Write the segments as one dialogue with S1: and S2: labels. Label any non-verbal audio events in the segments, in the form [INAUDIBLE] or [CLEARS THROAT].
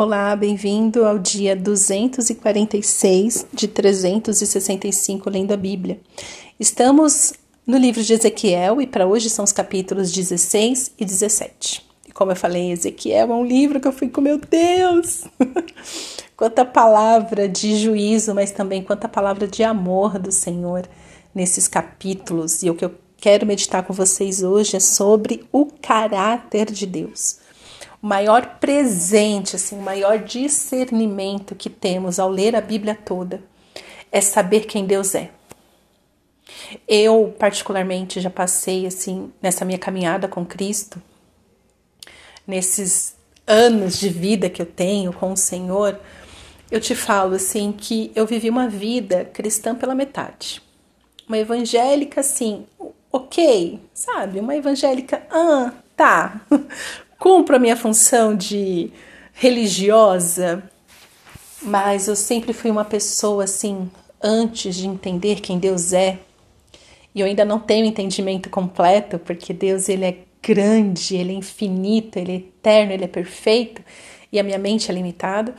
S1: Olá, bem-vindo ao dia 246 de 365 lendo a Bíblia. Estamos no livro de Ezequiel e para hoje são os capítulos 16 e 17. E como eu falei, Ezequiel é um livro que eu fui com meu Deus! [LAUGHS] quanta palavra de juízo, mas também quanta palavra de amor do Senhor nesses capítulos. E o que eu quero meditar com vocês hoje é sobre o caráter de Deus o maior presente, assim, o maior discernimento que temos ao ler a Bíblia toda é saber quem Deus é. Eu, particularmente, já passei assim nessa minha caminhada com Cristo, nesses anos de vida que eu tenho com o Senhor, eu te falo assim que eu vivi uma vida cristã pela metade. Uma evangélica assim, ok, sabe? Uma evangélica, ah, tá cumpro a minha função de religiosa, mas eu sempre fui uma pessoa assim, antes de entender quem Deus é, e eu ainda não tenho entendimento completo, porque Deus ele é grande, ele é infinito, ele é eterno, ele é perfeito, e a minha mente é limitada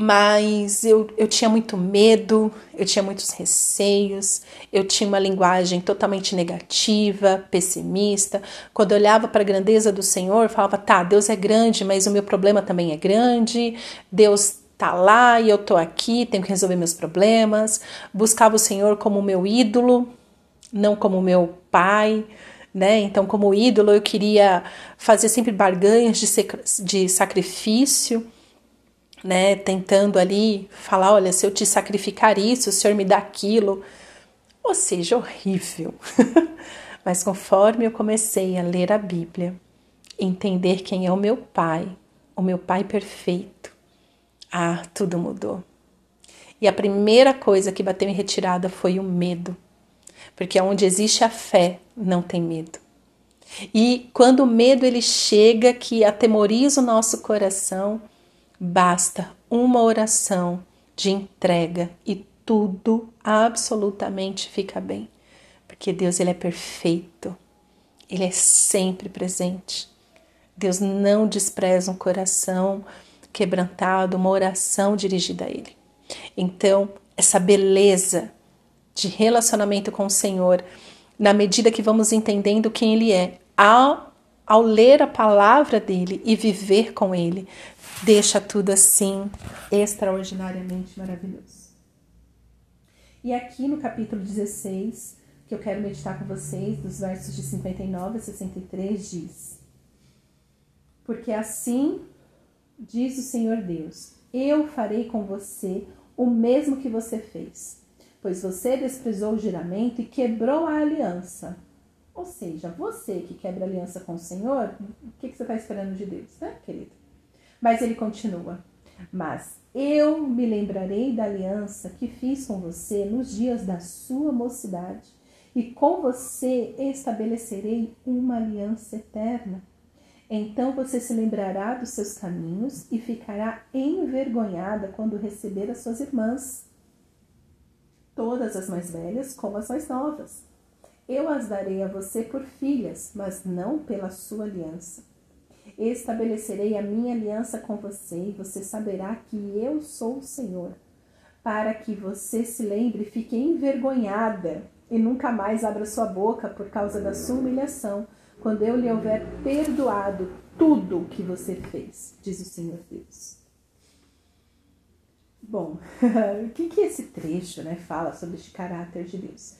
S1: mas eu, eu tinha muito medo, eu tinha muitos receios, eu tinha uma linguagem totalmente negativa, pessimista. Quando eu olhava para a grandeza do Senhor, eu falava: tá, Deus é grande, mas o meu problema também é grande, Deus tá lá e eu tô aqui, tenho que resolver meus problemas. Buscava o Senhor como meu ídolo, não como meu pai. Né? Então, como ídolo, eu queria fazer sempre barganhas de, de sacrifício né, tentando ali falar, olha, se eu te sacrificar isso, o Senhor me dá aquilo, ou seja, horrível. [LAUGHS] Mas conforme eu comecei a ler a Bíblia, entender quem é o meu Pai, o meu Pai perfeito, ah, tudo mudou. E a primeira coisa que bateu em retirada foi o medo, porque onde existe a fé, não tem medo. E quando o medo ele chega, que atemoriza o nosso coração, Basta uma oração de entrega e tudo absolutamente fica bem, porque Deus ele é perfeito. Ele é sempre presente. Deus não despreza um coração quebrantado, uma oração dirigida a ele. Então, essa beleza de relacionamento com o Senhor, na medida que vamos entendendo quem ele é, ao, ao ler a palavra dele e viver com ele, deixa tudo assim extraordinariamente maravilhoso. E aqui no capítulo 16, que eu quero meditar com vocês, dos versos de 59 a 63, diz: Porque assim diz o Senhor Deus: Eu farei com você o mesmo que você fez, pois você desprezou o juramento e quebrou a aliança. Ou seja, você que quebra aliança com o Senhor, o que, que você está esperando de Deus, né, querido? Mas ele continua: Mas eu me lembrarei da aliança que fiz com você nos dias da sua mocidade, e com você estabelecerei uma aliança eterna. Então você se lembrará dos seus caminhos e ficará envergonhada quando receber as suas irmãs, todas as mais velhas como as mais novas. Eu as darei a você por filhas, mas não pela sua aliança estabelecerei a minha aliança com você e você saberá que eu sou o Senhor, para que você se lembre fique envergonhada e nunca mais abra sua boca por causa da sua humilhação, quando eu lhe houver perdoado tudo o que você fez, diz o Senhor Deus. Bom, [LAUGHS] o que, que esse trecho né, fala sobre este caráter de Deus?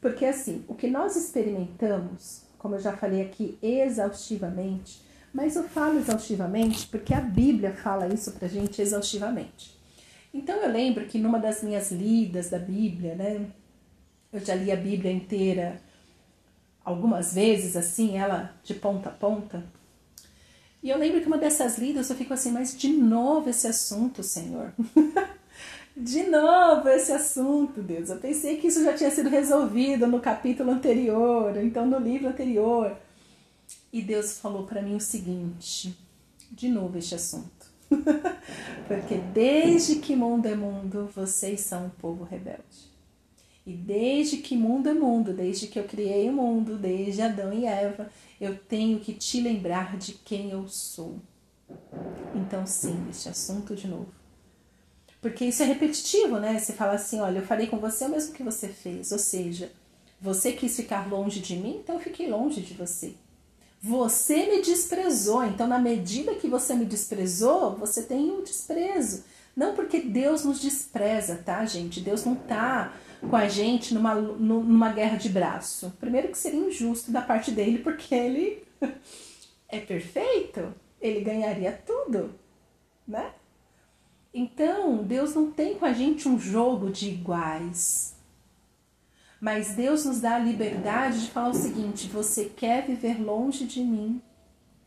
S1: Porque assim, o que nós experimentamos, como eu já falei aqui exaustivamente, mas eu falo exaustivamente porque a Bíblia fala isso pra gente exaustivamente. Então eu lembro que numa das minhas lidas da Bíblia, né? Eu já li a Bíblia inteira algumas vezes, assim, ela de ponta a ponta. E eu lembro que uma dessas lidas eu fico assim, mas de novo esse assunto, Senhor. [LAUGHS] de novo esse assunto, Deus. Eu pensei que isso já tinha sido resolvido no capítulo anterior, então no livro anterior. E Deus falou para mim o seguinte: de novo este assunto. [LAUGHS] Porque desde que mundo é mundo, vocês são um povo rebelde. E desde que mundo é mundo, desde que eu criei o mundo, desde Adão e Eva, eu tenho que te lembrar de quem eu sou. então sim, este assunto de novo. Porque isso é repetitivo, né? Você fala assim: olha, eu falei com você o mesmo que você fez. Ou seja, você quis ficar longe de mim, então eu fiquei longe de você. Você me desprezou, então na medida que você me desprezou, você tem um desprezo. Não porque Deus nos despreza, tá, gente? Deus não tá com a gente numa, numa guerra de braço. Primeiro que seria injusto da parte dele, porque ele [LAUGHS] é perfeito, ele ganharia tudo, né? Então, Deus não tem com a gente um jogo de iguais. Mas Deus nos dá a liberdade de falar o seguinte: você quer viver longe de mim?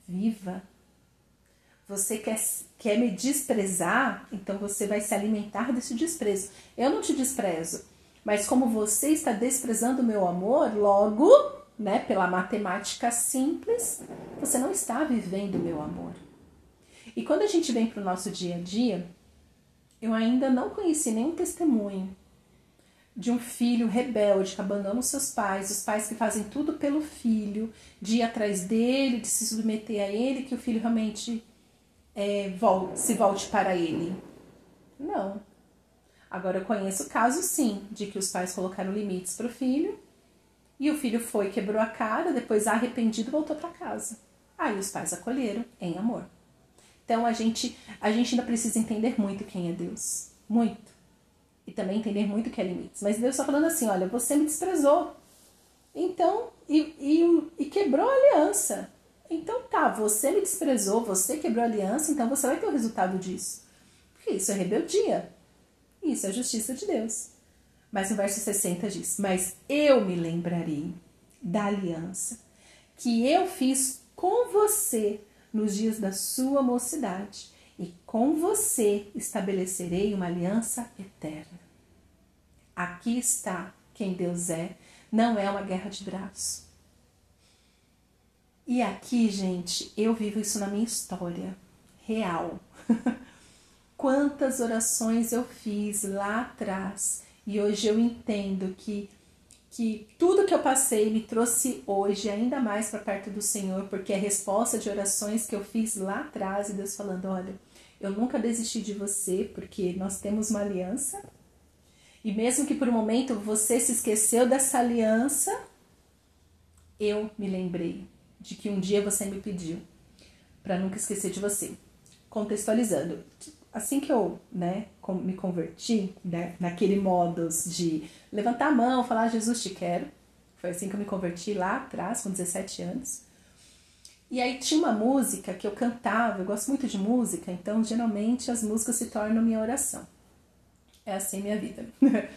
S1: Viva. Você quer, quer me desprezar? Então você vai se alimentar desse desprezo. Eu não te desprezo, mas como você está desprezando o meu amor, logo, né, pela matemática simples, você não está vivendo o meu amor. E quando a gente vem para o nosso dia a dia, eu ainda não conheci nenhum testemunho de um filho rebelde que abandona os seus pais, os pais que fazem tudo pelo filho, de ir atrás dele, de se submeter a ele, que o filho realmente é, volte, se volte para ele. Não. Agora eu conheço casos sim, de que os pais colocaram limites para o filho e o filho foi, quebrou a cara, depois arrependido voltou para casa. Aí os pais acolheram em amor. Então a gente, a gente ainda precisa entender muito quem é Deus. Muito. E também entender muito o que é limites. Mas Deus está falando assim: olha, você me desprezou. Então, e, e, e quebrou a aliança. Então tá, você me desprezou, você quebrou a aliança, então você vai ter o resultado disso. Porque isso é rebeldia. Isso é justiça de Deus. Mas no verso 60 diz: Mas eu me lembrarei da aliança que eu fiz com você nos dias da sua mocidade, e com você estabelecerei uma aliança eterna. Aqui está quem Deus é, não é uma guerra de braços. E aqui, gente, eu vivo isso na minha história real. [LAUGHS] Quantas orações eu fiz lá atrás e hoje eu entendo que que tudo que eu passei me trouxe hoje ainda mais para perto do Senhor, porque é resposta de orações que eu fiz lá atrás e Deus falando: olha, eu nunca desisti de você, porque nós temos uma aliança. E mesmo que por um momento você se esqueceu dessa aliança, eu me lembrei de que um dia você me pediu para nunca esquecer de você. Contextualizando, assim que eu né, me converti, né, naquele modus de levantar a mão, falar Jesus te quero, foi assim que eu me converti lá atrás, com 17 anos. E aí tinha uma música que eu cantava, eu gosto muito de música, então geralmente as músicas se tornam minha oração. É assim minha vida. [LAUGHS]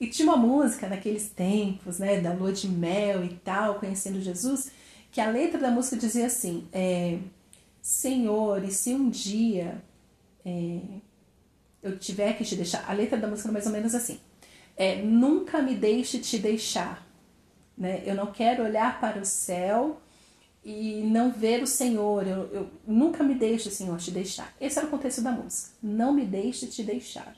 S1: e tinha uma música naqueles tempos, né, da lua de mel e tal, conhecendo Jesus, que a letra da música dizia assim: é, Senhor, e se um dia é, eu tiver que te deixar. A letra da música é mais ou menos assim: é, Nunca me deixe te deixar. Né? Eu não quero olhar para o céu e não ver o Senhor. Eu, eu nunca me deixe, Senhor, te deixar. Esse era o contexto da música. Não me deixe te deixar.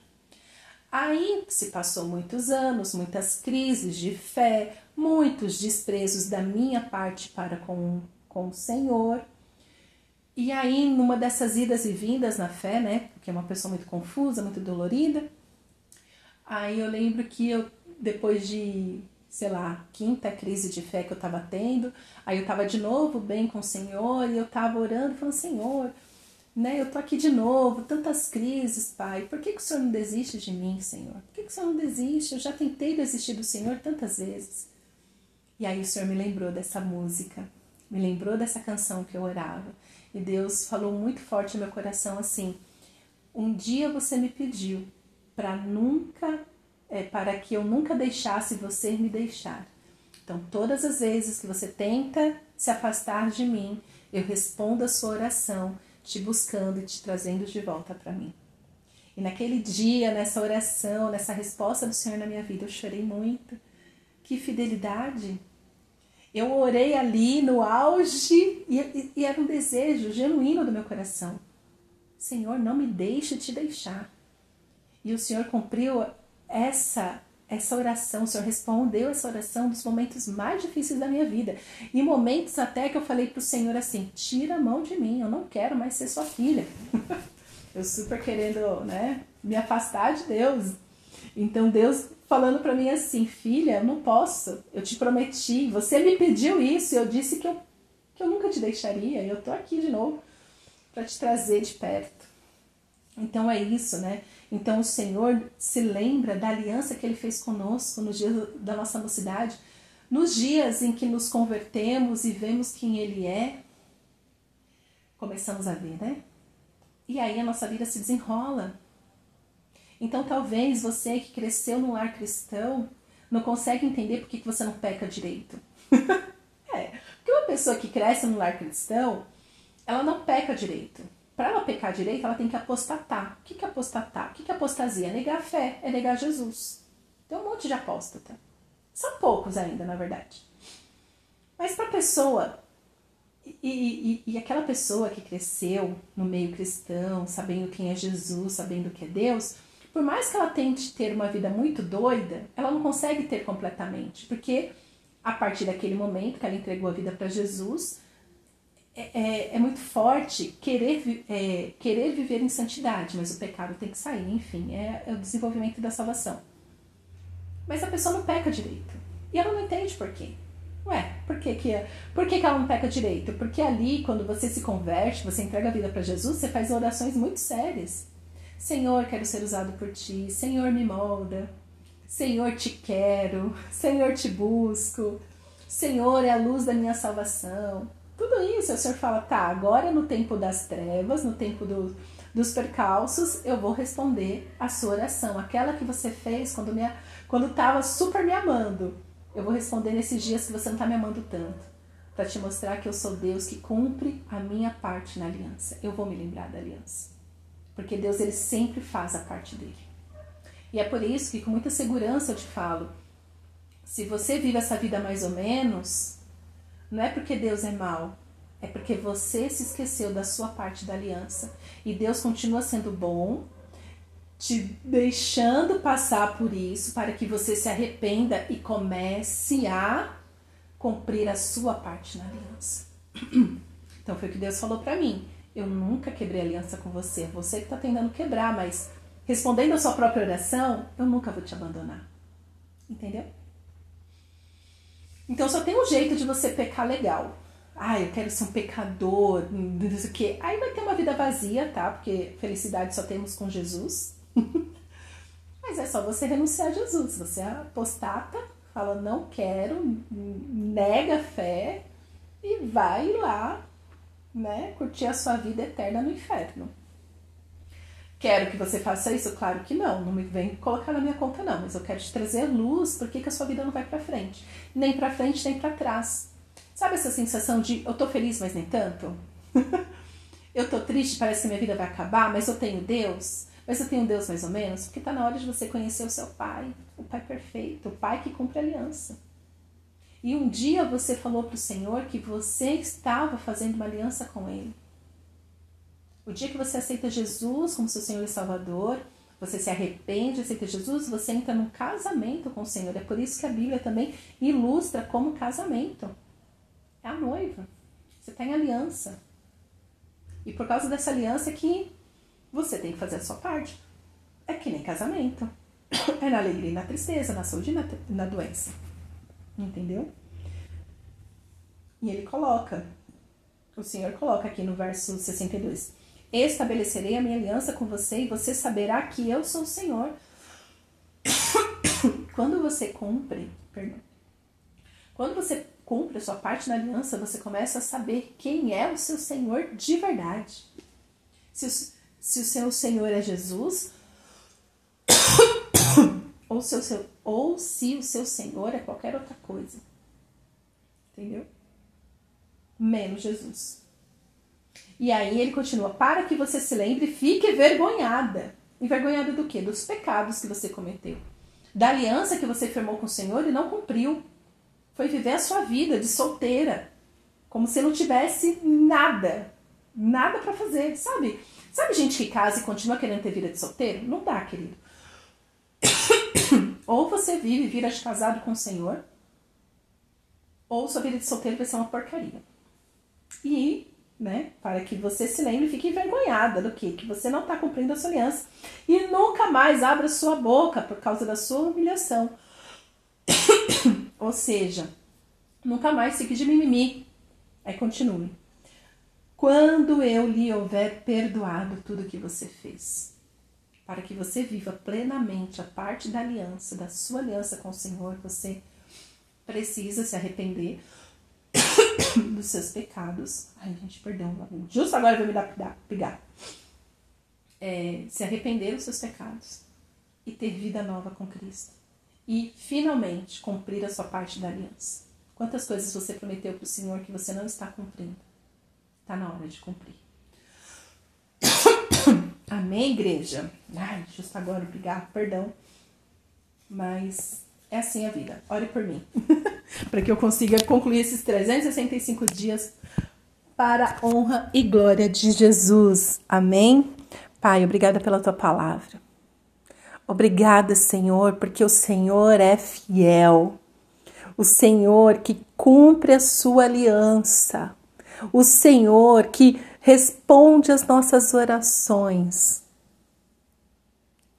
S1: Aí se passou muitos anos, muitas crises de fé, muitos desprezos da minha parte para com, com o Senhor. E aí, numa dessas idas e vindas na fé, né? Porque é uma pessoa muito confusa, muito dolorida. Aí eu lembro que eu, depois de, sei lá, quinta crise de fé que eu tava tendo, aí eu tava de novo bem com o Senhor e eu tava orando, falando: Senhor, né? Eu tô aqui de novo, tantas crises, Pai. Por que, que o Senhor não desiste de mim, Senhor? Por que, que o Senhor não desiste? Eu já tentei desistir do Senhor tantas vezes. E aí o Senhor me lembrou dessa música, me lembrou dessa canção que eu orava. E Deus falou muito forte no meu coração assim: um dia você me pediu para nunca, é, para que eu nunca deixasse você me deixar. Então, todas as vezes que você tenta se afastar de mim, eu respondo a sua oração, te buscando e te trazendo de volta para mim. E naquele dia, nessa oração, nessa resposta do Senhor na minha vida, eu chorei muito. Que fidelidade! Eu orei ali no auge e, e, era um desejo genuíno do meu coração. Senhor, não me deixe te deixar. E o Senhor cumpriu essa essa oração, o Senhor respondeu essa oração dos momentos mais difíceis da minha vida. E momentos até que eu falei pro Senhor assim: tira a mão de mim, eu não quero mais ser sua filha. [LAUGHS] eu super querendo, né, me afastar de Deus. Então Deus falando para mim assim: filha, não posso, eu te prometi, você me pediu isso, e eu disse que eu, que eu nunca te deixaria, e eu tô aqui de novo para te trazer de perto. Então é isso, né? Então o Senhor se lembra da aliança que ele fez conosco nos dias da nossa mocidade, nos dias em que nos convertemos e vemos quem ele é, começamos a ver, né? E aí a nossa vida se desenrola. Então talvez você que cresceu no lar cristão não consegue entender por que você não peca direito. [LAUGHS] é, porque uma pessoa que cresce no lar cristão, ela não peca direito para ela pecar direito, ela tem que apostatar. O que é apostatar? O que é apostasia? É negar a fé, é negar Jesus. Tem um monte de apóstata. São poucos ainda, na verdade. Mas para a pessoa, e, e, e, aquela pessoa que cresceu no meio cristão, sabendo quem é Jesus, sabendo que é Deus, por mais que ela tente ter uma vida muito doida, ela não consegue ter completamente, porque a partir daquele momento que ela entregou a vida para Jesus, é, é, é, muito forte querer, é, querer viver em santidade, mas o pecado tem que sair, enfim, é, é, o desenvolvimento da salvação. Mas a pessoa não peca direito. E ela não entende por quê. Ué, por que, que, é, por que, ela não peca direito? Porque ali, quando você se converte, você entrega a vida para Jesus, você faz orações muito sérias. Senhor, quero ser usado por ti. Senhor, me molda. Senhor, te quero. Senhor, te busco. Senhor, é a luz da minha salvação. Tudo isso, o Senhor fala, tá, agora no tempo das trevas, no tempo do, dos percalços, eu vou responder a sua oração, aquela que você fez quando me, quando estava super me amando. Eu vou responder nesses dias que você não está me amando tanto, para te mostrar que eu sou Deus que cumpre a minha parte na aliança. Eu vou me lembrar da aliança, porque Deus ele sempre faz a parte dele. E é por isso que com muita segurança eu te falo, se você vive essa vida mais ou menos, não é porque Deus é mau, é porque você se esqueceu da sua parte da aliança. E Deus continua sendo bom, te deixando passar por isso para que você se arrependa e comece a cumprir a sua parte na aliança. [CLEARS THROAT] Então foi o que Deus falou para mim. Eu nunca quebrei aliança com você. Você que está tentando quebrar, mas respondendo a sua própria oração, eu nunca vou te abandonar. Entendeu? Então só tem um jeito de você pecar legal. Ah, eu quero ser um pecador, não sei o quê. Aí vai ter uma vida vazia, tá? Porque felicidade só temos com Jesus. [LAUGHS] Mas é só você renunciar a Jesus. Você apostata, fala não quero, nega a fé e vai lá, né, curtir a sua vida eterna no inferno. Quero que você faça isso? Claro que não, não me vem colocar na minha conta não, mas eu quero te trazer luz, porque que a sua vida não vai para frente, nem para frente nem para trás. Sabe essa sensação de eu tô feliz, mas nem tanto? [LAUGHS] eu tô triste, parece que minha vida vai acabar, mas eu tenho Deus. Mas eu tenho Deus mais ou menos, porque tá na hora de você conhecer o seu pai, o pai perfeito, o pai que cumpre aliança. E um dia você falou para o Senhor que você estava fazendo uma aliança com ele. O dia que você aceita Jesus como seu Senhor e Salvador, você se arrepende, aceita Jesus, você entra num casamento com o Senhor. É por isso que a Bíblia também ilustra como casamento. É a noiva. Você tem aliança. E por causa dessa aliança que você tem que fazer a sua parte. É que nem casamento. É na alegria e na tristeza, na saúde e na, na doença. Entendeu? E ele coloca, o Senhor coloca aqui no verso 62. Estabelecerei a minha aliança com você e você saberá que eu sou o Senhor. [COUGHS] Quando você cumpre, perdão, quando você cumpre a sua parte na aliança, você começa a saber quem é o seu Senhor de verdade. Se o, se o seu Senhor é Jesus, ou, seu, ou se o seu Senhor é qualquer outra coisa. Entendeu? Menos Jesus. E aí ele continua: para que você se lembre, fique envergonhada. Envergonhada do quê? Dos pecados que você cometeu. Da aliança que você firmou com o Senhor e não cumpriu. Foi viver a sua vida de solteira. Como se não tivesse nada. Nada para fazer, sabe? Sabe gente que casa e continua querendo ter vida de solteiro? Não dá, querido. Ou você vive e vira de casado com o Senhor, ou sua vida de solteiro vai ser uma porcaria. E, né, para que você se lembre e fique envergonhada do que? Que você não está cumprindo a sua aliança. E nunca mais abra sua boca por causa da sua humilhação. [COUGHS] ou seja, nunca mais fique de mimimi. Aí continue. Quando eu lhe houver perdoado tudo que você fez, para que você viva plenamente a parte da aliança, da sua aliança com o Senhor, você precisa se arrepender [COUGHS] dos seus pecados. Ai, gente, perdão, justo agora vou me dar pegar. É, se arrepender dos seus pecados e ter vida nova com Cristo. E finalmente cumprir a sua parte da aliança. Quantas coisas você prometeu para o Senhor que você não está cumprindo? Está na hora de cumprir. Amém, igreja? Ai, justo agora, obrigado, perdão. Mas é assim a vida. Ore por mim. [LAUGHS] para que eu consiga concluir esses 365 dias para a honra e glória de Jesus. Amém? Pai, obrigada pela tua palavra. Obrigada, Senhor, porque o Senhor é fiel o Senhor que cumpre a sua aliança, o Senhor que responde às nossas orações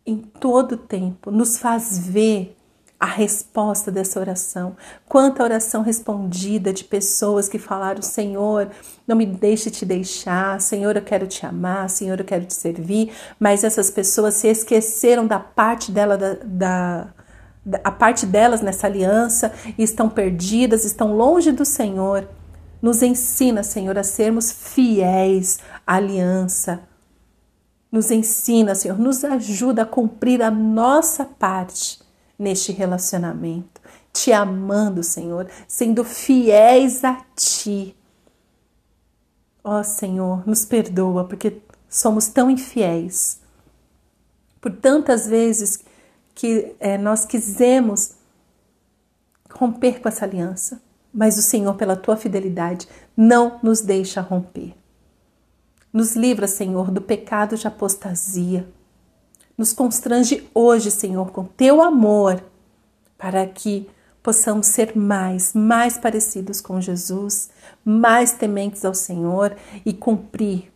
S1: em todo tempo, nos faz ver a resposta dessa oração. Quanta oração respondida de pessoas que falaram: Senhor, não me deixe te deixar, Senhor, eu quero te amar, Senhor, eu quero te servir. Mas essas pessoas se esqueceram da parte dela da, da a parte delas nessa aliança estão perdidas, estão longe do Senhor. Nos ensina, Senhor, a sermos fiéis à aliança. Nos ensina, Senhor, nos ajuda a cumprir a nossa parte neste relacionamento, te amando, Senhor, sendo fiéis a Ti. Ó oh, Senhor, nos perdoa porque somos tão infiéis. Por tantas vezes que é, nós quisemos romper com essa aliança, mas o Senhor, pela tua fidelidade, não nos deixa romper. Nos livra, Senhor, do pecado de apostasia. Nos constrange hoje, Senhor, com teu amor, para que possamos ser mais, mais parecidos com Jesus, mais tementes ao Senhor e cumprir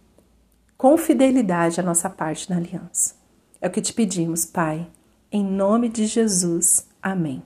S1: com fidelidade a nossa parte na aliança. É o que te pedimos, Pai em nome de Jesus. Amém.